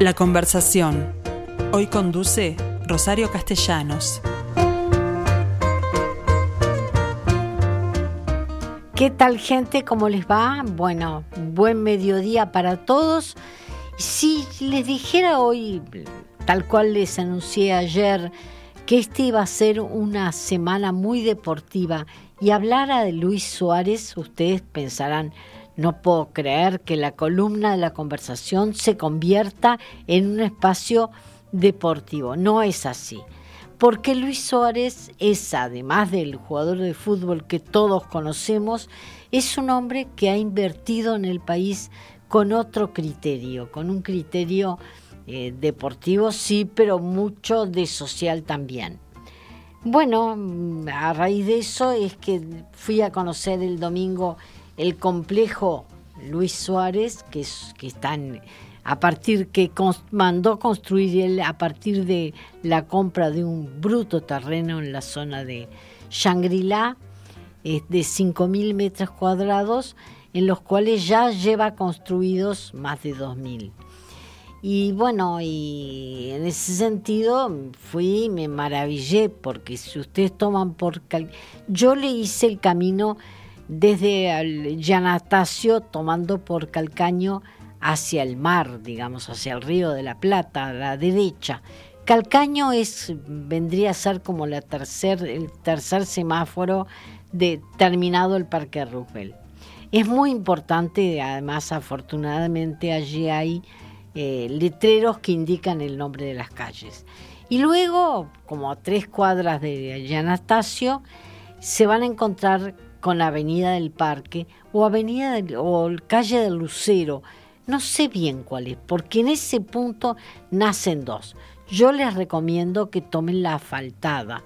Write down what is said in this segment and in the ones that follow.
La conversación. Hoy conduce Rosario Castellanos. ¿Qué tal gente? ¿Cómo les va? Bueno, buen mediodía para todos. Si les dijera hoy, tal cual les anuncié ayer, que este iba a ser una semana muy deportiva y hablara de Luis Suárez, ustedes pensarán, no puedo creer que la columna de la conversación se convierta en un espacio deportivo. No es así. Porque Luis Suárez es, además del jugador de fútbol que todos conocemos, es un hombre que ha invertido en el país con otro criterio, con un criterio eh, deportivo sí, pero mucho de social también. Bueno, a raíz de eso es que fui a conocer el domingo el complejo Luis Suárez, que, es, que está a partir que mandó construir él a partir de la compra de un bruto terreno en la zona de Shangri-La, de 5.000 metros cuadrados, en los cuales ya lleva construidos más de 2.000. Y bueno, y en ese sentido fui y me maravillé, porque si ustedes toman por... Yo le hice el camino desde Yanatacio tomando por Calcaño hacia el mar, digamos, hacia el río de la Plata, a la derecha. Calcaño es, vendría a ser como la tercer, el tercer semáforo de terminado el Parque Roosevelt. Es muy importante, además afortunadamente allí hay eh, letreros que indican el nombre de las calles. Y luego, como a tres cuadras de Yanatacio, se van a encontrar con la Avenida del Parque o Avenida o calle del Lucero. No sé bien cuál es, porque en ese punto nacen dos. Yo les recomiendo que tomen la asfaltada,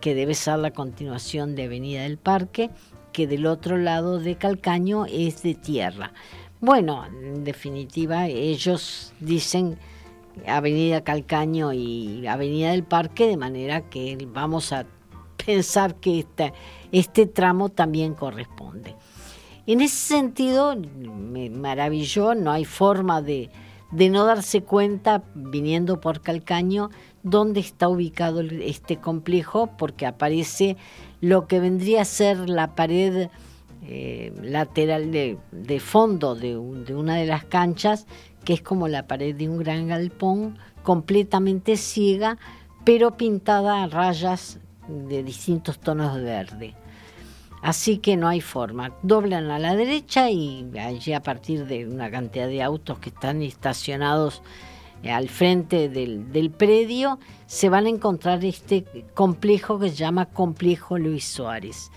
que debe ser la continuación de Avenida del Parque, que del otro lado de Calcaño es de tierra. Bueno, en definitiva, ellos dicen Avenida Calcaño y Avenida del Parque, de manera que vamos a pensar que este, este tramo también corresponde. En ese sentido, me maravilló, no hay forma de, no darse cuenta, viniendo por Calcaño, dónde está ubicado este complejo, porque aparece lo que vendría a ser la pared eh, lateral de, fondo de, de, una de las canchas, que es como la pared de un gran galpón, completamente ciega, pero pintada a rayas de distintos tonos de verde. Así que no hay forma. Doblan a la derecha y allí a partir de una cantidad de autos que están estacionados eh, al frente del, del, predio, se van a encontrar este complejo que se llama Complejo Luis Suárez.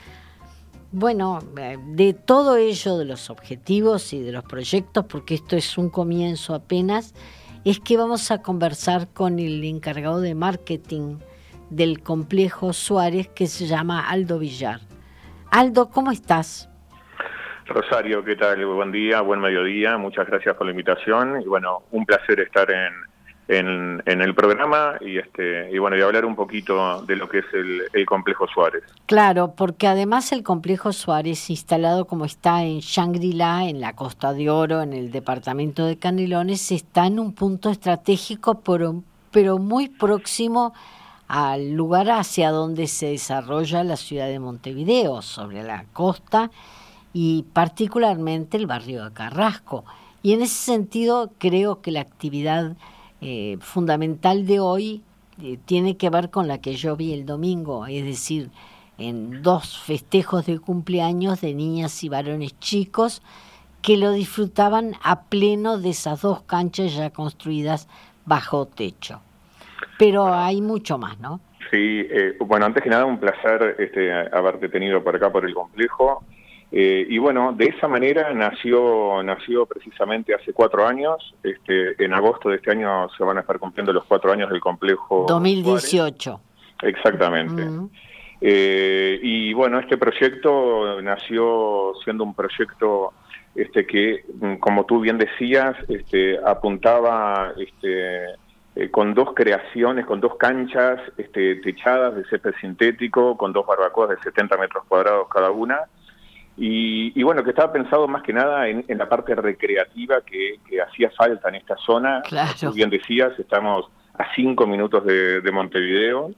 Bueno, eh, de todo ello, de los objetivos y de los proyectos, porque esto es un comienzo apenas, es que vamos a conversar con el encargado de marketing del complejo Suárez que se llama Aldo Villar. Aldo, ¿cómo estás? Rosario, ¿qué tal? Buen día, buen mediodía, muchas gracias por la invitación y bueno, un placer estar en, en, el programa y este y bueno y hablar un poquito de lo que es el, complejo Suárez. Claro, porque además el complejo Suárez instalado como está en Shangri-La, en la Costa de Oro, en el departamento de Canelones, está en un punto estratégico pero, pero muy próximo al lugar hacia donde se desarrolla la ciudad de Montevideo, sobre la costa y particularmente el barrio de Carrasco. Y en ese sentido creo que la actividad eh, fundamental de hoy eh, tiene que ver con la que yo vi el domingo, es decir, en dos festejos de cumpleaños de niñas y varones chicos que lo disfrutaban a pleno de esas dos canchas ya construidas bajo techo pero hay mucho más, ¿no? Sí, eh, bueno, antes que nada un placer este, haberte tenido por acá por el complejo. Eh, y bueno, de esa manera nació, nació precisamente hace cuatro años. Este, en agosto de este año se van a estar cumpliendo los cuatro años del complejo. 2018. Exactamente. Eh, y bueno, este proyecto nació siendo un proyecto este, que, mm, como tú bien decías, este, apuntaba este, eh, con dos creaciones, con dos canchas este, techadas de césped sintético, con dos barbacoas de 70 metros cuadrados cada una, Y, bueno, que estaba pensado más que nada en, la parte recreativa que, hacía falta en esta zona. Como bien decías, estamos a cinco minutos de, Montevideo.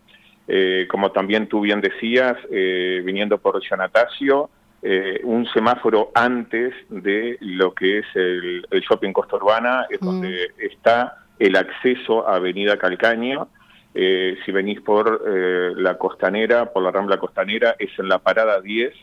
Eh, como también tú bien decías, eh, viniendo por Yanatacio, eh, un semáforo antes de lo que es el, shopping Costa Urbana, es mm. donde está el acceso a Avenida Calcaño. si venís por la costanera, por la Rambla Costanera, es en la parada 10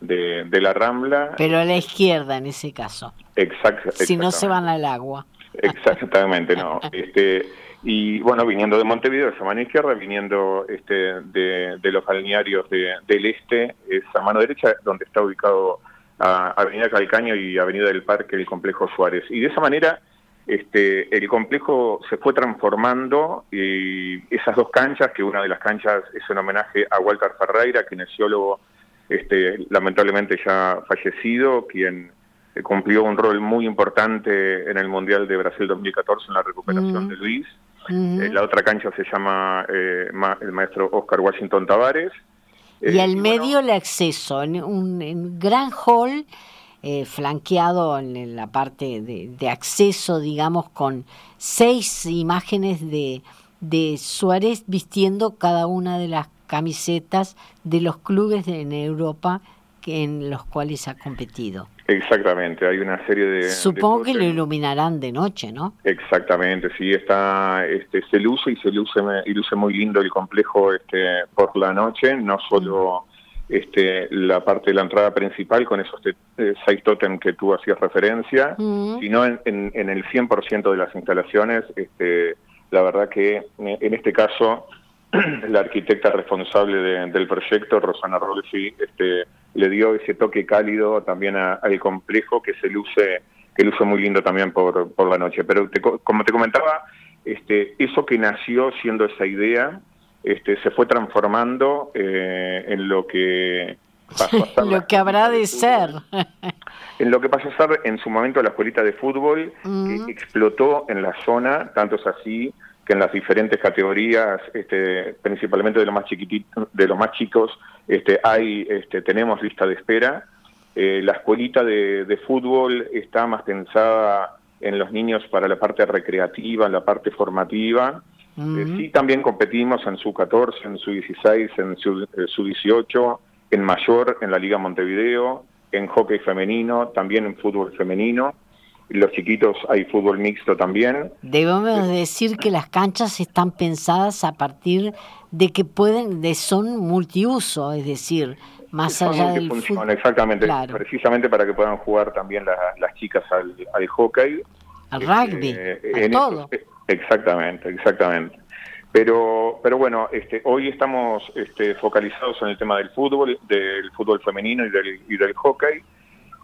de, la Rambla. Pero a la izquierda en ese caso. Exacto. Si no se van al agua. Exactamente, no. Este, y bueno, viniendo de Montevideo es a mano izquierda, viniendo este, de, los balnearios del este es a mano derecha, donde está ubicado Avenida Calcaño y Avenida del Parque, el complejo Suárez. Y de esa manera este, el complejo se fue transformando y esas dos canchas, que una de las canchas es un homenaje a Walter Ferreira, kinesiólogo este, lamentablemente ya fallecido, quien eh, cumplió un rol muy importante en el Mundial de Brasil 2014 en la recuperación de Luis. Eh, la otra cancha se llama eh, el maestro Oscar Washington Tavares. y al medio el acceso, en un gran hall flanqueado en la parte de, acceso, digamos, con seis imágenes de, de Suárez vistiendo cada una de las camisetas de los clubes en Europa que, en los cuales ha competido. Exactamente, hay una serie de... Supongo que lo iluminarán de noche, ¿no? Exactamente, sí, está, este, se luce y se luce, y luce muy lindo el complejo este, por la noche, no solo este, la parte de la entrada principal con esos eh, seis totem que tú hacías referencia, sino en, en, el 100% de las instalaciones, este, la verdad que eh, en este caso la arquitecta responsable del proyecto, Rosana Rolfi, este, le dio ese toque cálido también al complejo que se luce que luce muy lindo también por, por la noche. Pero como te comentaba, este, eso que nació siendo esa idea, este, se fue transformando eh, en lo que pasó a ser lo que habrá de ser. en lo que pasó a ser en su momento la escuelita de fútbol, que explotó en la zona, tanto es así que en las diferentes categorías, este, principalmente de los más chiquititos, de los más chicos, este, hay, este, tenemos lista de espera. Eh, la escuelita de, fútbol está más pensada en los niños para la parte recreativa, la parte formativa. Eh, sí, también competimos en su 14, en su 16, en su, eh, su 18, en mayor, en la Liga Montevideo, en hockey femenino, también en fútbol femenino los chiquitos hay fútbol mixto también. Debemos decir que las canchas están pensadas a partir de que pueden, de son multiuso, es decir, más allá del fútbol. Exactamente, precisamente para que puedan jugar también las chicas al, hockey. Al rugby, este, a todo. Eh, exactamente, exactamente. Pero, pero bueno, este, hoy estamos este, focalizados en el tema del fútbol, del fútbol femenino y del, y del hockey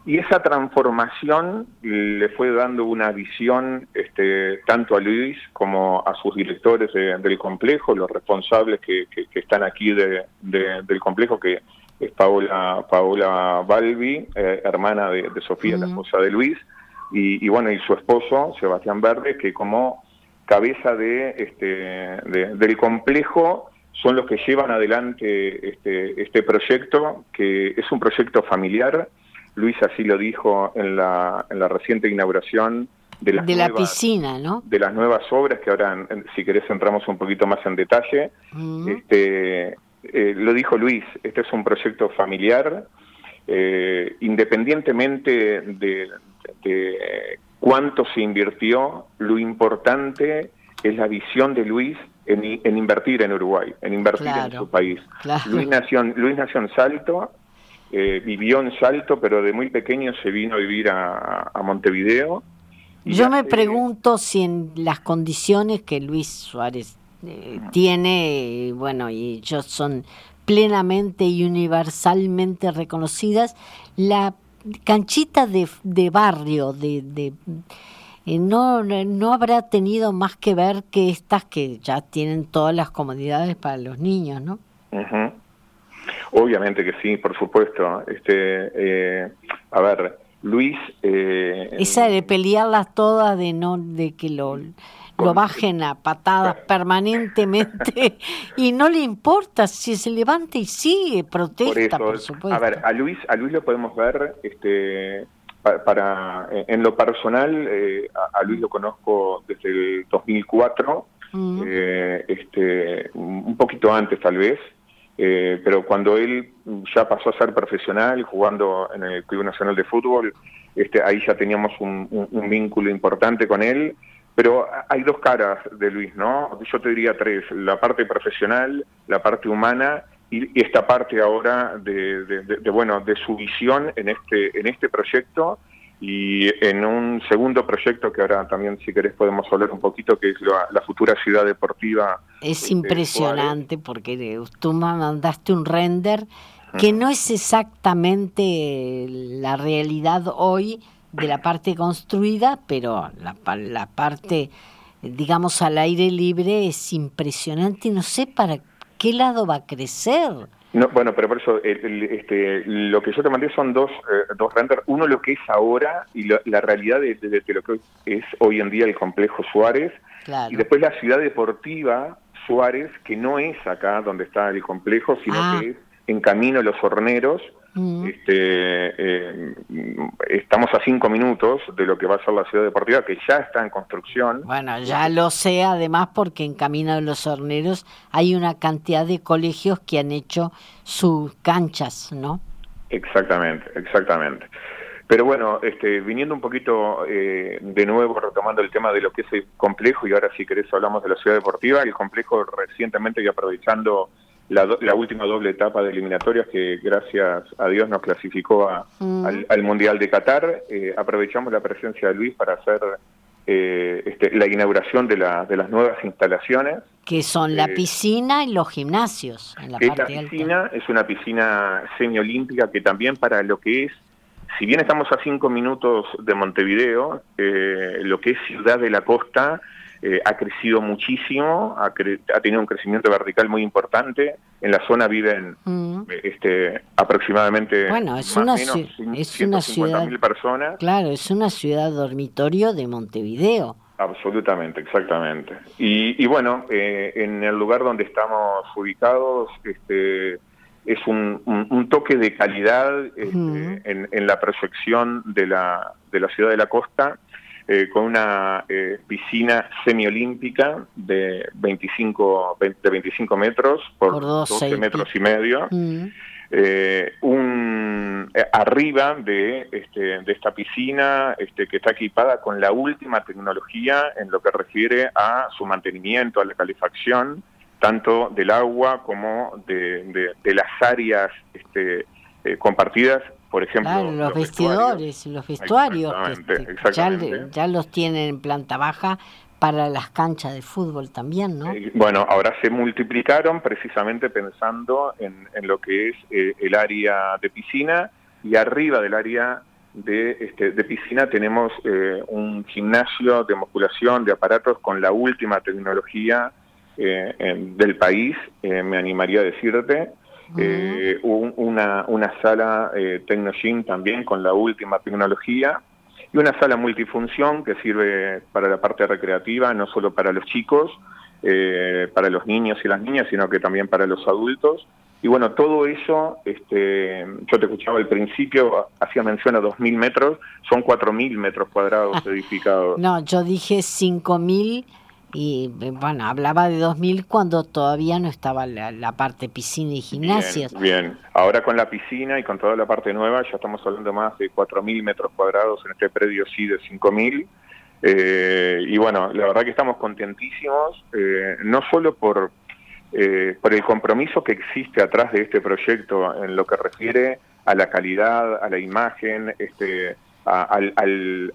y esa transformación le fue dando una visión este, tanto a Luis como a sus directores del complejo, los responsables que, están aquí del complejo, que es Paola, Paola Balbi, eh, hermana de, Sofía, la esposa de Luis, y, bueno, y su esposo, Sebastián Verde, que como cabeza de, este, del complejo son los que llevan adelante este, este proyecto, que es un proyecto familiar, Luis así lo dijo en la, en la reciente inauguración de, las de la piscina, ¿no? De las nuevas obras, que ahora, si querés, entramos un poquito más en detalle. este, eh, lo dijo Luis, este es un proyecto familiar, eh, independientemente de, cuánto se invirtió, lo importante es la visión de Luis en, invertir en Uruguay, en invertir en su país. Luis, nació, Luis nació en Salto, eh, vivió en Salto, pero de muy pequeño se vino a vivir a, Montevideo. Yo me pregunto si en las condiciones que Luis Suárez eh, tiene, bueno, y ellos son plenamente y universalmente reconocidas, la canchita de, barrio, de, eh, no, no habrá tenido más que ver que estas que ya tienen todas las comodidades para los niños, ¿no? Obviamente que sí, por supuesto. Este, eh, a ver, Luis. Eh, Esa de pelearlas todas, de no, de que lo lo bajen a patadas permanentemente y no le importa si se levanta y sigue, protesta, por, supuesto. A ver, a Luis, a Luis lo podemos ver, este, para, en lo personal, eh, a, Luis lo conozco desde el 2004, mm. eh, este, un poquito antes tal vez, eh, pero cuando él ya pasó a ser profesional jugando en el Club Nacional de Fútbol, este, ahí ya teníamos un, vínculo importante con él. Pero hay dos caras de Luis, ¿no? Yo te diría tres, la parte profesional, la parte humana y, esta parte ahora de, bueno, de su visión en este, en este proyecto y en un segundo proyecto que ahora también si querés podemos hablar un poquito que es la, futura ciudad deportiva es este, impresionante porque tú me mandaste un render que no es exactamente la realidad hoy de la parte construida pero la, la parte digamos al aire libre es impresionante y no sé para qué lado va a crecer no, bueno, pero por eso este, lo que yo te mandé son dos, eh, dos renders. Uno lo que es ahora y la realidad de, lo que es hoy en día el complejo Suárez. Y después la ciudad deportiva Suárez, que no es acá donde está el complejo, sino ah. que es en camino Los Horneros, Mm. Este, eh, estamos a cinco minutos de lo que va a ser la ciudad deportiva, que ya está en construcción. Bueno, ya lo sé, además, porque en Camino de los Horneros hay una cantidad de colegios que han hecho sus canchas, ¿no? Exactamente, exactamente. Pero bueno, este, viniendo un poquito eh, de nuevo, retomando el tema de lo que es el complejo, y ahora si querés hablamos de la ciudad deportiva, el complejo recientemente y aprovechando la, última doble etapa de eliminatorias que gracias a Dios nos clasificó mm. al, Mundial de Qatar. Eh, aprovechamos la presencia de Luis para hacer eh, este, la inauguración de, la, de las nuevas instalaciones. Que son la eh, piscina y los gimnasios. En la, piscina es una piscina semiolímpica que también para lo que es, si bien estamos a cinco minutos de Montevideo, lo que es Ciudad de la Costa eh, ha crecido muchísimo, ha, tenido un crecimiento vertical muy importante. En la zona viven mm. este, aproximadamente bueno, es una, es una ciudad personas. Claro, es una ciudad dormitorio de Montevideo. Absolutamente, exactamente. Y, bueno, eh, en el lugar donde estamos ubicados, este, es un, toque de calidad este, en, en, la proyección de la, de la ciudad de la costa eh, con una eh, piscina semiolímpica de 25, de 25 metros por, 12, metros y medio. Mm. Eh, un, arriba de, este, de esta piscina este, que está equipada con la última tecnología en lo que refiere a su mantenimiento, a la calefacción, tanto del agua como de, de, las áreas este, compartidas por ejemplo. los, vestidores, los vestuarios, Ya, los tienen en planta baja para las canchas de fútbol también, ¿no? Eh, bueno, ahora se multiplicaron precisamente pensando en, lo que es eh, el área de piscina y arriba del área de, este, de piscina tenemos eh, un gimnasio de musculación de aparatos con la última tecnología del país, me animaría a decirte, eh, una, una sala eh, TecnoGym también con la última tecnología y una sala multifunción que sirve para la parte recreativa, no solo para los chicos, eh, para los niños y las niñas, sino que también para los adultos. Y bueno, todo eso, este, yo te escuchaba al principio, hacía mención a 2.000 metros, son 4.000 metros cuadrados edificados. No, yo dije 5.000 y bueno, hablaba de 2000 cuando todavía no estaba la, parte piscina y gimnasios. Bien, ahora con la piscina y con toda la parte nueva ya estamos hablando más de 4.000 metros cuadrados en este predio sí de 5.000. Eh, y bueno, la verdad que estamos contentísimos, eh, no solo por, eh, por el compromiso que existe atrás de este proyecto en lo que refiere a la calidad, a la imagen, este, al,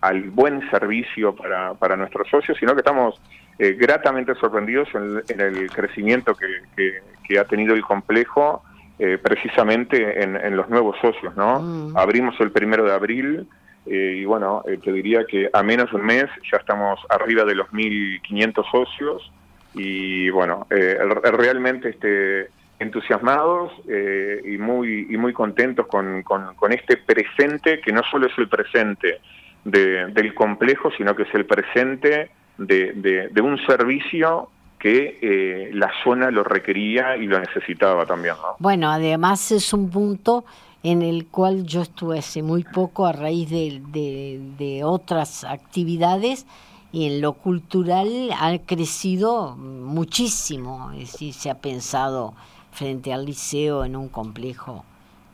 al, buen servicio para, para, nuestros socios, sino que estamos eh, gratamente sorprendidos en, el crecimiento que, que, ha tenido el complejo eh, precisamente en, los nuevos socios. ¿no? Mm. Abrimos el primero de abril eh, y bueno, te diría que a menos de un mes ya estamos arriba de los 1.500 socios y bueno, realmente este entusiasmados eh, y muy y muy contentos con, con, este presente que no solo es el presente del complejo sino que es el presente de, de, un servicio que eh, la zona lo requería y lo necesitaba también. Bueno, además es un punto en el cual yo estuve hace muy poco a raíz de, de, otras actividades y en lo cultural ha crecido muchísimo, es decir, se ha pensado frente al liceo en un complejo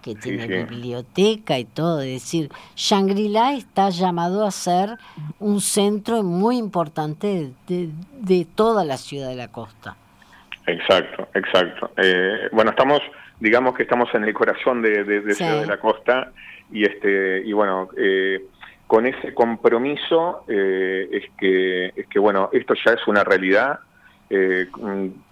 que tiene biblioteca y todo, es decir, Shangri-La está llamado a ser un centro muy importante de, toda la ciudad de la costa. Exacto, exacto. Eh, bueno, estamos digamos que estamos en el corazón de, de, Ciudad de la Costa y este y bueno eh, con ese compromiso eh, es que es que bueno esto ya es una realidad eh,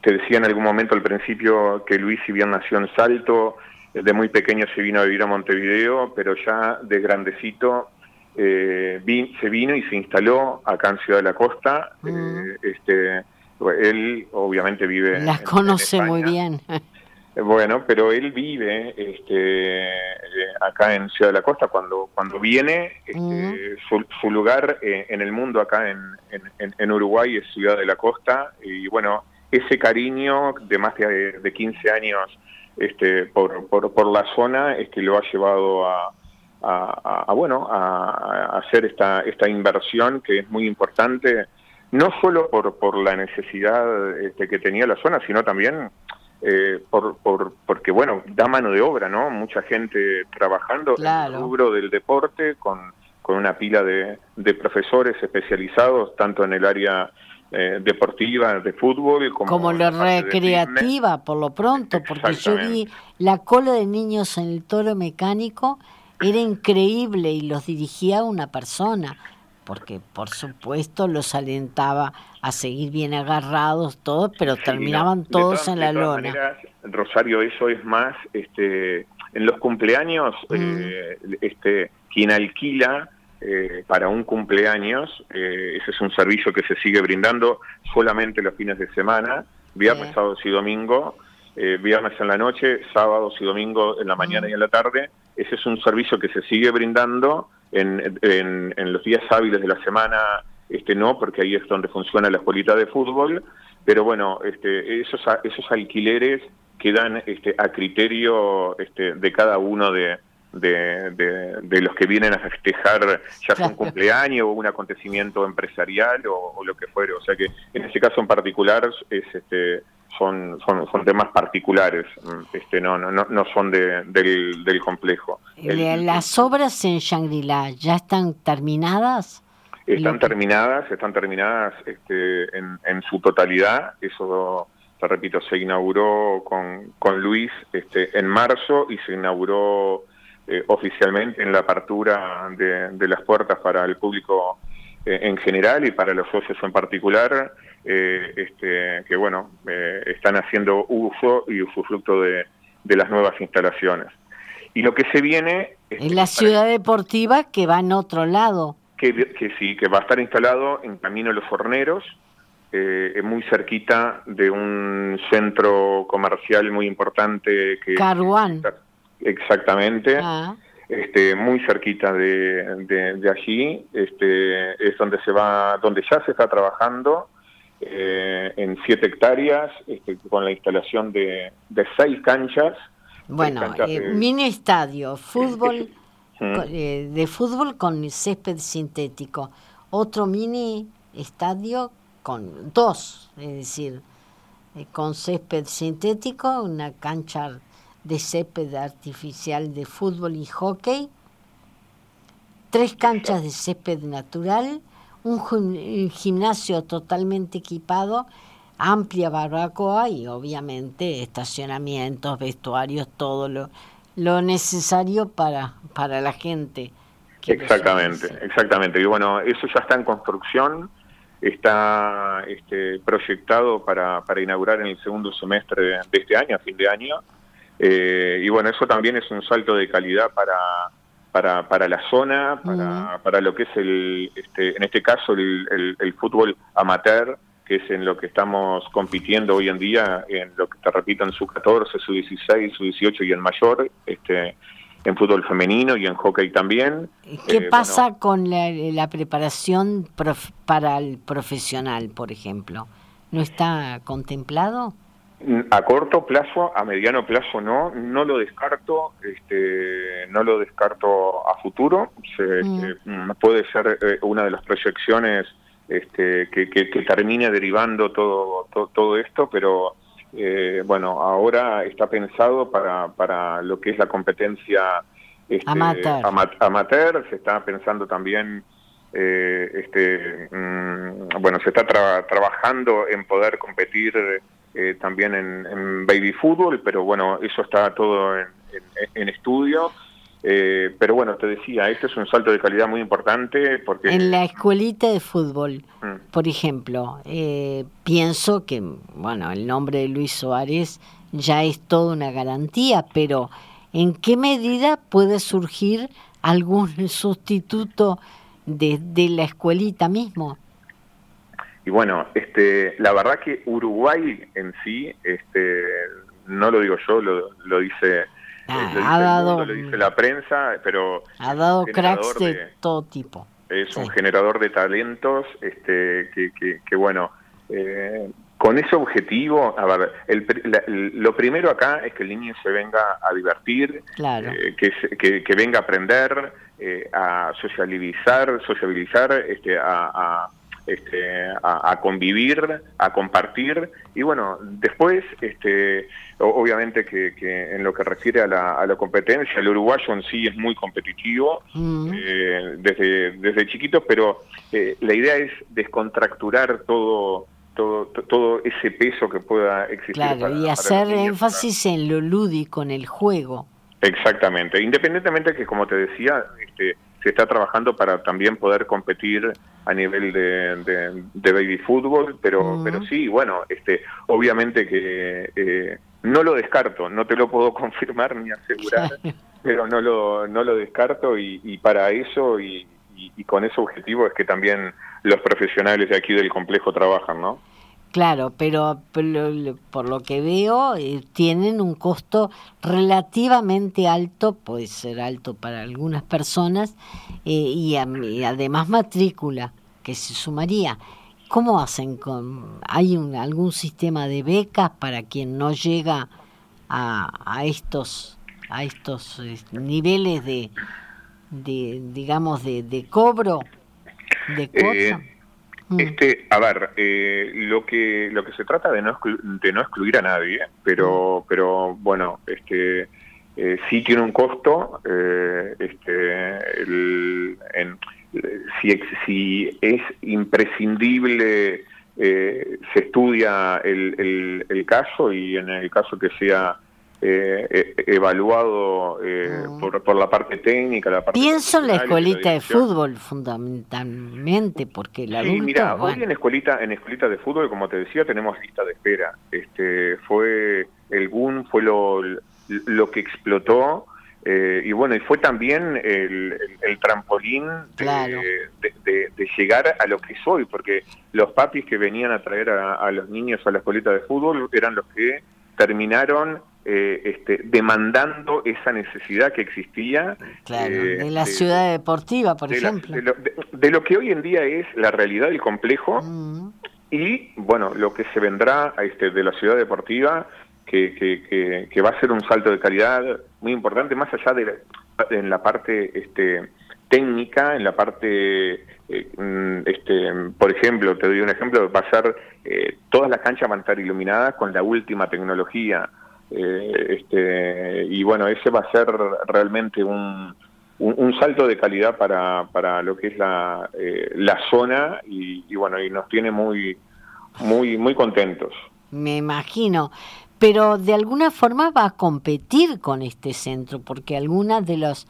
te decía en algún momento al principio que Luis si bien nació en Salto de muy pequeño se vino a vivir a Montevideo pero ya de grandecito se vino y se instaló acá en Ciudad de la Costa. Mm. este él obviamente vive las conoce muy bien Bueno, pero él vive este, acá en Ciudad de la Costa. Cuando, cuando viene, este, su, lugar eh, en el mundo acá en, en, Uruguay es Ciudad de la Costa. Y bueno, ese cariño de más de, de 15 años este, por, por, por, la zona es que lo ha llevado a, a, bueno, a, hacer esta, esta inversión que es muy importante, no solo por, por la necesidad este, que tenía la zona, sino también eh, por, por, porque bueno, da mano de obra, ¿no? Mucha gente trabajando en el rubro del deporte con, con una pila de, de profesores especializados tanto en el área eh, deportiva de fútbol como, como la recreativa por lo pronto, porque yo vi la cola de niños en el toro mecánico, era increíble y los dirigía una persona porque por supuesto los alentaba a seguir bien agarrados todos, pero terminaban todos en la lona. Rosario, eso es más, este, en los cumpleaños, eh, este, quien alquila eh, para un cumpleaños, eh, ese es un servicio que se sigue brindando solamente los fines de semana, viernes, sábados y domingo, viernes en la noche, sábados y domingo en la mañana y en la tarde. Ese es un servicio que se sigue brindando en, en, los días hábiles de la semana este no, porque ahí es donde funciona la escuelita de fútbol, pero bueno, este, esos, esos alquileres quedan este, a criterio este, de cada uno de, de, de, los que vienen a festejar ya sea un cumpleaños o un acontecimiento empresarial o, lo que fuere. O sea que en ese caso en particular es este son, son, son temas particulares, este no no no son de, del, del complejo. ¿Las obras en Shangri-La ya están terminadas? Están terminadas, están terminadas este, en, en su totalidad. Eso, te repito, se inauguró con, con Luis este, en marzo y se inauguró eh, oficialmente en la apertura de, las puertas para el público eh, en general y para los socios en particular, eh, este, que bueno, están haciendo uso y usufructo de, de las nuevas instalaciones. Y lo que se viene... Es la ciudad deportiva que va en otro lado. Que, que sí, que va a estar instalado en Camino Los Horneros, eh, muy cerquita de un centro comercial muy importante que... Caruán. Exactamente. Ah. Este, muy cerquita de, de, allí, este, es donde se va, donde ya se está trabajando eh, en siete hectáreas, este, con la instalación de, de seis canchas. Bueno, eh, mini estadio, fútbol, eh, de fútbol con césped sintético, otro mini estadio con dos, es decir, con césped sintético, una cancha de césped artificial de fútbol y hockey, tres canchas de césped natural, un gimnasio totalmente equipado, amplia barbacoa y obviamente estacionamientos, vestuarios, todo lo, lo necesario para, para la gente. Exactamente, exactamente. Y bueno, eso ya está en construcción, está este, proyectado para, para inaugurar en el segundo semestre de este año, a fin de año. Eh, y bueno, eso también es un salto de calidad para, para, para la zona, para, para lo que es el, este, en este caso el, el, fútbol amateur, que es en lo que estamos compitiendo hoy en día, en lo que te repito, en su 14, su 16, su 18 y en mayor, este, en fútbol femenino y en hockey también. ¿Qué pasa con la, preparación para el profesional, por ejemplo? ¿No está contemplado? A corto plazo, a mediano plazo no, no lo descarto, este, no lo descarto a futuro. Mm. Este, mm, puede ser eh, una de las proyecciones este, que, que, termine derivando todo, todo, esto, pero eh, bueno, ahora está pensado para, para lo que es la competencia este, amateur. amateur, se está pensando también eh, este, mm, bueno, se está trabajando en poder competir eh, también en, baby fútbol, pero bueno, eso está todo en, estudio. Eh, pero bueno, te decía, este es un salto de calidad muy importante porque... En la escuelita de fútbol, mm. por ejemplo, pienso que, bueno, el nombre de Luis Suárez ya es toda una garantía, pero ¿en qué medida puede surgir algún sustituto de, la escuelita mismo. Y bueno, este, la verdad que Uruguay en sí, este, no lo digo yo, lo, lo dice, ah, ha dado, lo dice la prensa, pero ha dado cracks de, todo tipo. Es un generador de talentos, este, que, que, que bueno, eh, con ese objetivo, a ver, el, lo primero acá es que el niño se venga a divertir, eh, que, que, venga a aprender, eh, a socializar, sociabilizar, este, a, este, a, convivir, a compartir y bueno, después, este, obviamente que, en lo que refiere a la, a la, competencia, el uruguayo en sí es muy competitivo mm. eh, desde, desde chiquitos, pero la idea es descontracturar todo todo, todo ese peso que pueda existir. Claro, y hacer énfasis en lo lúdico, en el juego. Exactamente, independientemente que, como te decía, este, se está trabajando para también poder competir a nivel de, de, baby fútbol, pero, pero sí, bueno, este, obviamente que eh, no lo descarto, no te lo puedo confirmar ni asegurar, pero no lo, no lo descarto y, y para eso y, y, con ese objetivo es que también los profesionales de aquí del complejo trabajan, ¿no? Claro, pero, por lo que veo eh, tienen un costo relativamente alto, puede ser alto para algunas personas, eh, y, además matrícula que se sumaría. ¿Cómo hacen con hay un, algún sistema de becas para quien no llega a, a estos a estos eh, niveles de, de digamos, de, de cobro de cosa? Mm. este, a ver, eh, lo que lo que se trata de no de no excluir a nadie, pero mm. pero bueno, este eh, sí tiene un costo, este, en, si, si es imprescindible se estudia el, el, el, caso y en el caso que sea eh, eh, evaluado eh, ah. por, la parte técnica, la parte Pienso en la escuelita de fútbol fundamentalmente, porque la Sí, mira, hoy en escuelita, en escuelita de fútbol, como te decía, tenemos lista de espera. Este, fue el boom, fue lo, lo que explotó. y bueno, y fue también el, trampolín de, de, llegar a lo que soy, porque los papis que venían a traer a, a los niños a la escuelita de fútbol eran los que terminaron eh, este, demandando esa necesidad que existía. Claro, eh, de la ciudad deportiva, por ejemplo. de, lo, que hoy en día es la realidad del complejo mm. y, bueno, lo que se vendrá este, de la ciudad deportiva, que, que, que, va a ser un salto de calidad muy importante, más allá de la, en la parte este, técnica, en la parte, eh, mm, este, por ejemplo, te doy un ejemplo, va a ser, todas las canchas van a estar iluminadas con la última tecnología. Eh, este, y bueno, ese va a ser realmente un, un, salto de calidad para, para lo que es la, eh, la zona y, bueno, y nos tiene muy, muy, muy contentos. Me imagino, pero de alguna forma va a competir con este centro, porque algunas de, los,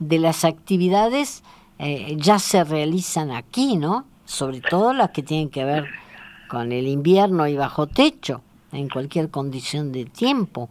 de las actividades eh, ya se realizan aquí, ¿no? Sobre todo las que tienen que ver con el invierno y bajo techo en cualquier condición de tiempo.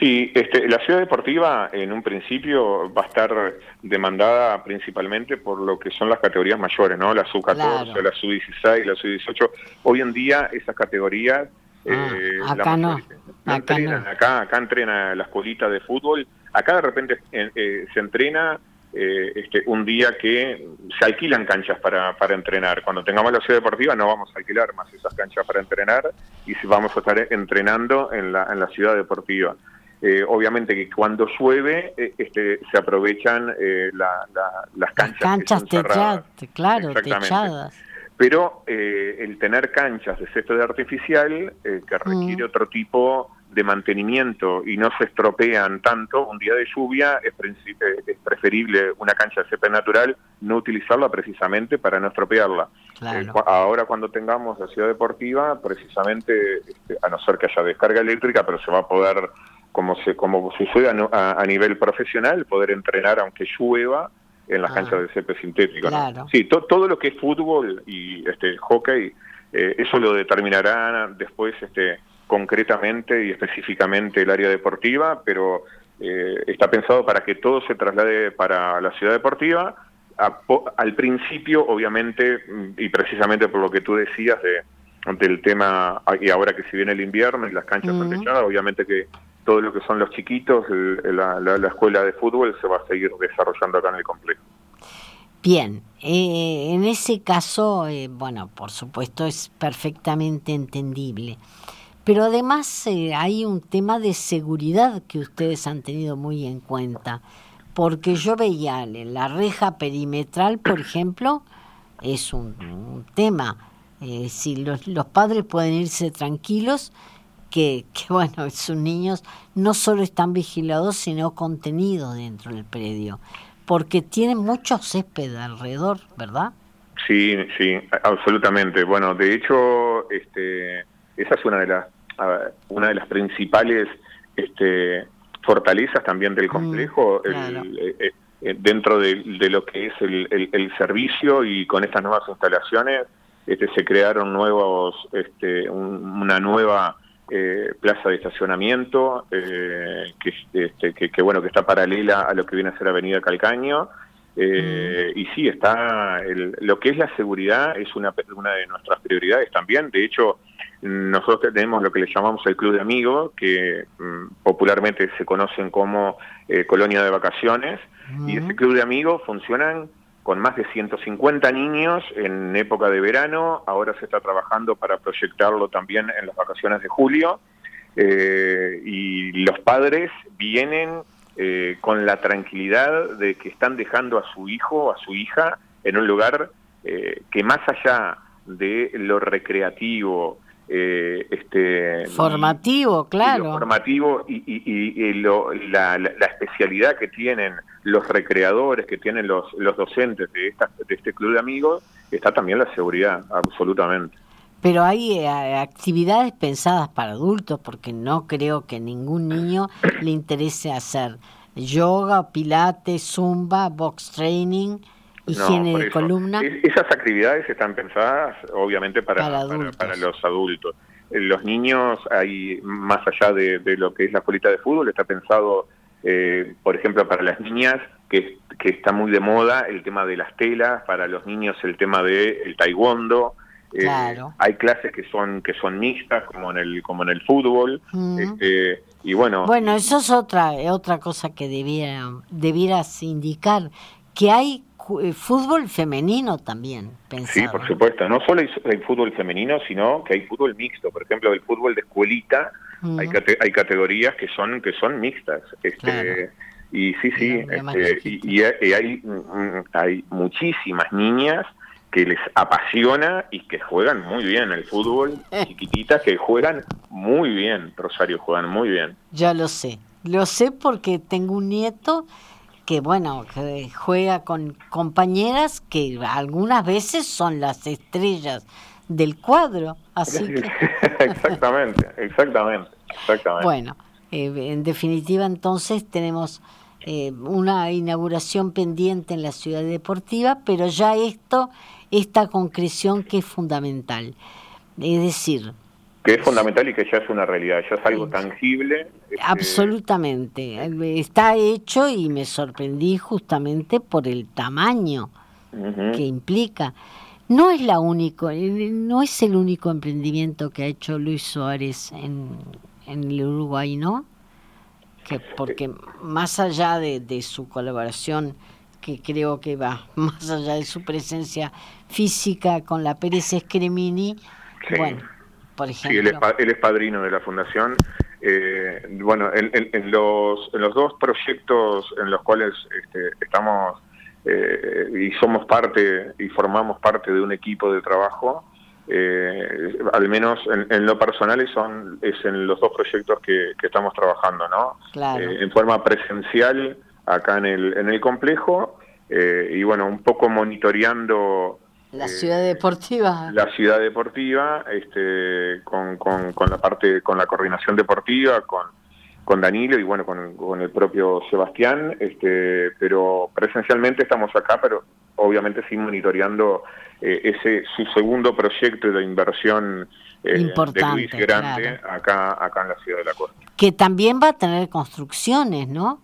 Sí, este, la ciudad deportiva en un principio va a estar demandada principalmente por lo que son las categorías mayores, ¿no? La sub-14, la sub-16, la sub-18. Hoy en día esas categorías... Ah, eh, acá no. acá, entrenan, acá, acá entrena la escuelita de fútbol acá de repente se entrena este, un día que se alquilan canchas para, para entrenar. Cuando tengamos la ciudad deportiva no vamos a alquilar más esas canchas para entrenar y vamos a estar entrenando en la, en la ciudad deportiva. Eh, obviamente que cuando llueve eh, este, se aprovechan eh, las canchas. canchas techadas, claro, techadas. Pero el tener canchas de césped artificial que requiere mm. otro tipo de mantenimiento y no se estropean tanto, un día de lluvia es, es preferible una cancha de césped natural no utilizarla precisamente para no estropearla. ahora cuando tengamos la ciudad deportiva, precisamente, este, a no ser que haya descarga eléctrica, pero se va a poder como se como sucede a, nivel profesional, poder entrenar aunque llueva en las ah. canchas de césped sintético. Sí, todo lo que es fútbol y este hockey, eh, eso lo determinará después este concretamente y específicamente el área deportiva, pero eh, está pensado para que todo se traslade para la ciudad deportiva. al principio, obviamente, y precisamente por lo que tú decías de, del tema, y ahora que si viene el invierno y las canchas están obviamente que todo lo que son los chiquitos, la, escuela de fútbol se va a seguir desarrollando acá en el complejo. Bien, eh, en ese caso, eh, bueno, por supuesto es perfectamente entendible, pero además eh, hay un tema de seguridad que ustedes han tenido muy en cuenta, porque yo veía la reja perimetral, por ejemplo, es un, tema. si los, los padres pueden irse tranquilos, que, bueno, sus niños no solo están vigilados, sino contenidos dentro del predio, porque tienen mucho césped alrededor, ¿verdad? Sí, sí, absolutamente. Bueno, de hecho, este, esa es una de las una de las principales este, fortalezas también del mm, complejo, eh, eh, dentro de, lo que es el, el, servicio y con estas nuevas instalaciones este, se crearon nuevos, este, una nueva eh, plaza de estacionamiento eh, este, que, que, bueno que está paralela a lo que viene a ser Avenida Calcaño. Eh, mm. y sí está lo que es la seguridad es una una de nuestras prioridades también. De hecho nosotros tenemos lo que le llamamos el club de amigos que mm, popularmente se conocen como colonia de vacaciones. Y ese club de amigos funcionan con más de 150 niños en época de verano, ahora se está trabajando para proyectarlo también en las vacaciones de julio, eh, y los padres vienen eh, con la tranquilidad de que están dejando a su hijo, a su hija, en un lugar eh, que más allá de lo recreativo, este formativo, claro. formativo y, la, especialidad que tienen los recreadores, que tienen los, los docentes de, esta, de este club de amigos, está también la seguridad, absolutamente. Pero hay eh, actividades pensadas para adultos, porque no creo que ningún niño le interese hacer yoga, pilates, zumba, box training, higiene de columna. esas actividades están pensadas, obviamente, para, para, los adultos. Eh, los niños, hay más allá de, de, lo que es la escuelita de fútbol, está pensado eh, por ejemplo, para las niñas, que, está muy de moda el tema de las telas, para los niños el tema del el taekwondo. Eh, hay clases que son que son mixtas como en el como en el fútbol mm. este, y bueno bueno eso es otra otra cosa que debiera debieras indicar que hay fútbol femenino también sí por supuesto. No solo hay, fútbol femenino sino que hay fútbol mixto. Por ejemplo el fútbol de escuelita hay, hay categorías que son que son mixtas. Este y sí sí este, y, hay mm, hay muchísimas niñas que les apasiona y que juegan muy bien el fútbol chiquititas que juegan muy bien. Rosario juegan muy bien. Ya lo sé. Lo sé porque tengo un nieto que bueno, que juega con compañeras que algunas veces son las estrellas del cuadro. Así exactamente, exactamente, exactamente. Bueno, eh, en definitiva entonces tenemos eh, una inauguración pendiente en la ciudad deportiva, pero ya esto, esta concreción que es fundamental. Es decir, que es fundamental y que ya es una realidad, ya es algo tangible. Este, Absolutamente, está hecho y me sorprendí justamente por el tamaño que implica. No es la único, eh, no es el único emprendimiento que ha hecho Luis Suárez en, en el Uruguay, ¿no? Que porque más allá de, de su colaboración, que creo que va más allá de su presencia física con la Pérez Escremini, bueno, por ejemplo. Sí, él es, padrino de la fundación. Eh, bueno, en, en, los, en los dos proyectos en los cuales este, estamos eh, y somos parte y formamos parte de un equipo de trabajo, eh, al menos en, lo personal son es en los dos proyectos que, estamos trabajando, ¿no? Eh, en forma presencial acá en el, en el complejo eh, y bueno, un poco monitoreando la ciudad deportiva. La ciudad deportiva, este, con, con, con la parte, con la coordinación deportiva, con, con Danilo y bueno, con, con, el propio Sebastián, este, pero presencialmente estamos acá, pero obviamente sí monitoreando eh, ese su segundo proyecto de inversión eh, Importante, de Grande acá, acá en la ciudad de la costa. Que también va a tener construcciones, ¿no?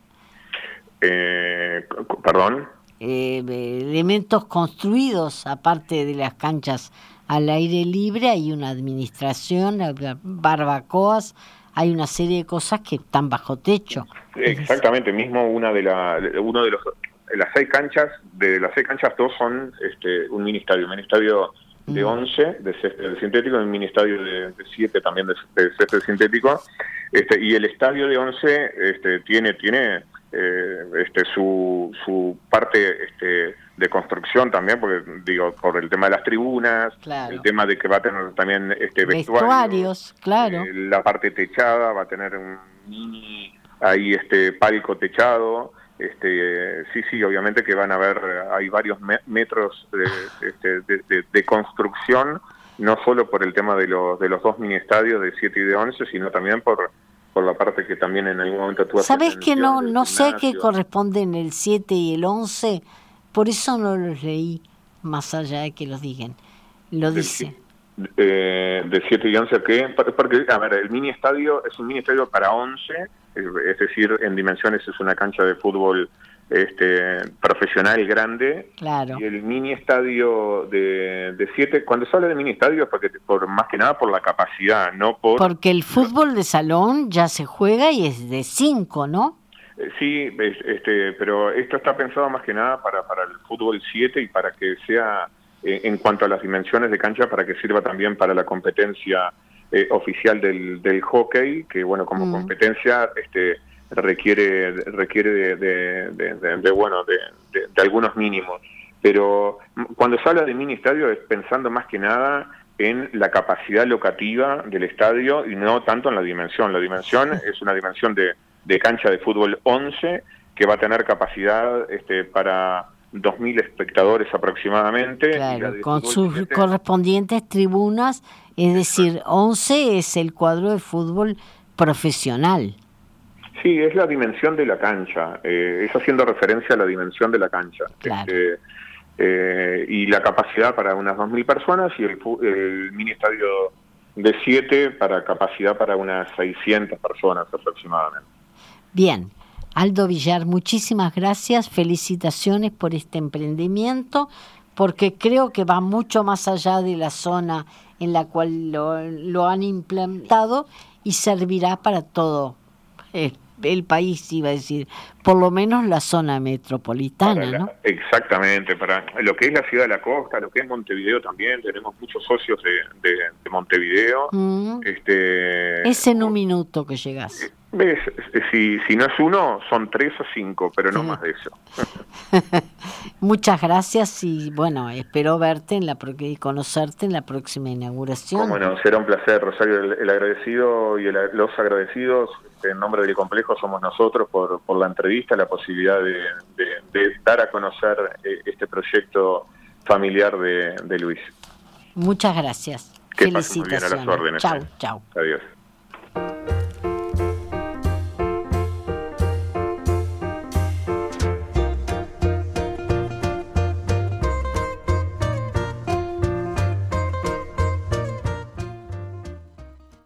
Eh, Perdón. Elementos construidos, aparte de las canchas al aire libre, hay una administración, barbacoas, hay una serie de cosas que están bajo techo. Exactamente, mismo una de la, uno de los las seis canchas, de las seis canchas dos son este, un mini estadio, un mini estadio de 11 mm. de césped sintético y un mini estadio de, 7 también de, césped sintético. Este, y el estadio de 11 este, tiene, tiene eh, este, su, su parte este, de construcción también, porque digo, por el tema de las tribunas, el tema de que va a tener también este vestuarios, claro. Eh, la parte techada, va a tener un mini ahí este palco techado, este, sí, sí, obviamente que van a haber, hay varios metros este, de, de, construcción, no solo por el tema de los, de los dos mini estadios de 7 y de 11, sino también por, por la parte que también en algún momento tú ¿Sabes que no, no sé qué corresponden el 7 y el 11? Por eso no los leí, más allá de que los digan. Lo dice. Eh, de 7 y 11, ¿qué? Porque, a ver, el mini estadio es un mini estadio para 11 es decir, en dimensiones es una cancha de fútbol este, profesional grande. Claro. Y el mini estadio de, de siete, cuando se habla de mini estadio es porque, por, más que nada por la capacidad, no por... Porque el fútbol de salón ya se juega y es de cinco, ¿no? Eh, sí, este, pero esto está pensado más que nada para, para el fútbol 7 y para que sea, eh, en cuanto a las dimensiones de cancha, para que sirva también para la competencia eh, oficial del, del, hockey, que bueno, como mm. competencia este, requiere, requiere de, de, bueno, de, algunos mínimos. Pero cuando se habla de mini estadio es pensando más que nada en la capacidad locativa del estadio y no tanto en la dimensión. La dimensión es una dimensión de, de cancha de fútbol 11 que va a tener capacidad este, para 2.000 espectadores aproximadamente. con sus correspondientes tribunas, es decir, 11 es el cuadro de fútbol profesional. Sí, es la dimensión de la cancha, eh, es haciendo referencia a la dimensión de la cancha. Este, eh, y la capacidad para unas 2.000 personas y el, el mini estadio de 7 para capacidad para unas 600 personas aproximadamente. Bien, Aldo Villar, muchísimas gracias, felicitaciones por este emprendimiento, porque creo que va mucho más allá de la zona en la cual lo, han implementado y servirá para todo el, país, iba a decir, por lo menos la zona metropolitana, ¿no? Exactamente, para lo que es la ciudad de la costa, lo que es Montevideo también, tenemos muchos socios de, Montevideo. Mm. Este, es en un minuto que llegas. ¿Ves? Si, si no es uno, son tres o cinco, pero no más de eso. Muchas gracias y bueno, espero verte en la y conocerte en la próxima inauguración. Bueno, será un placer, Rosario. El, agradecido y los agradecidos en nombre del complejo somos nosotros por, por la entrevista, la posibilidad de, de, dar a conocer eh, este proyecto familiar de, de Luis. Muchas gracias. Que Felicitaciones. Bien a las órdenes. Chao, chao. Adiós.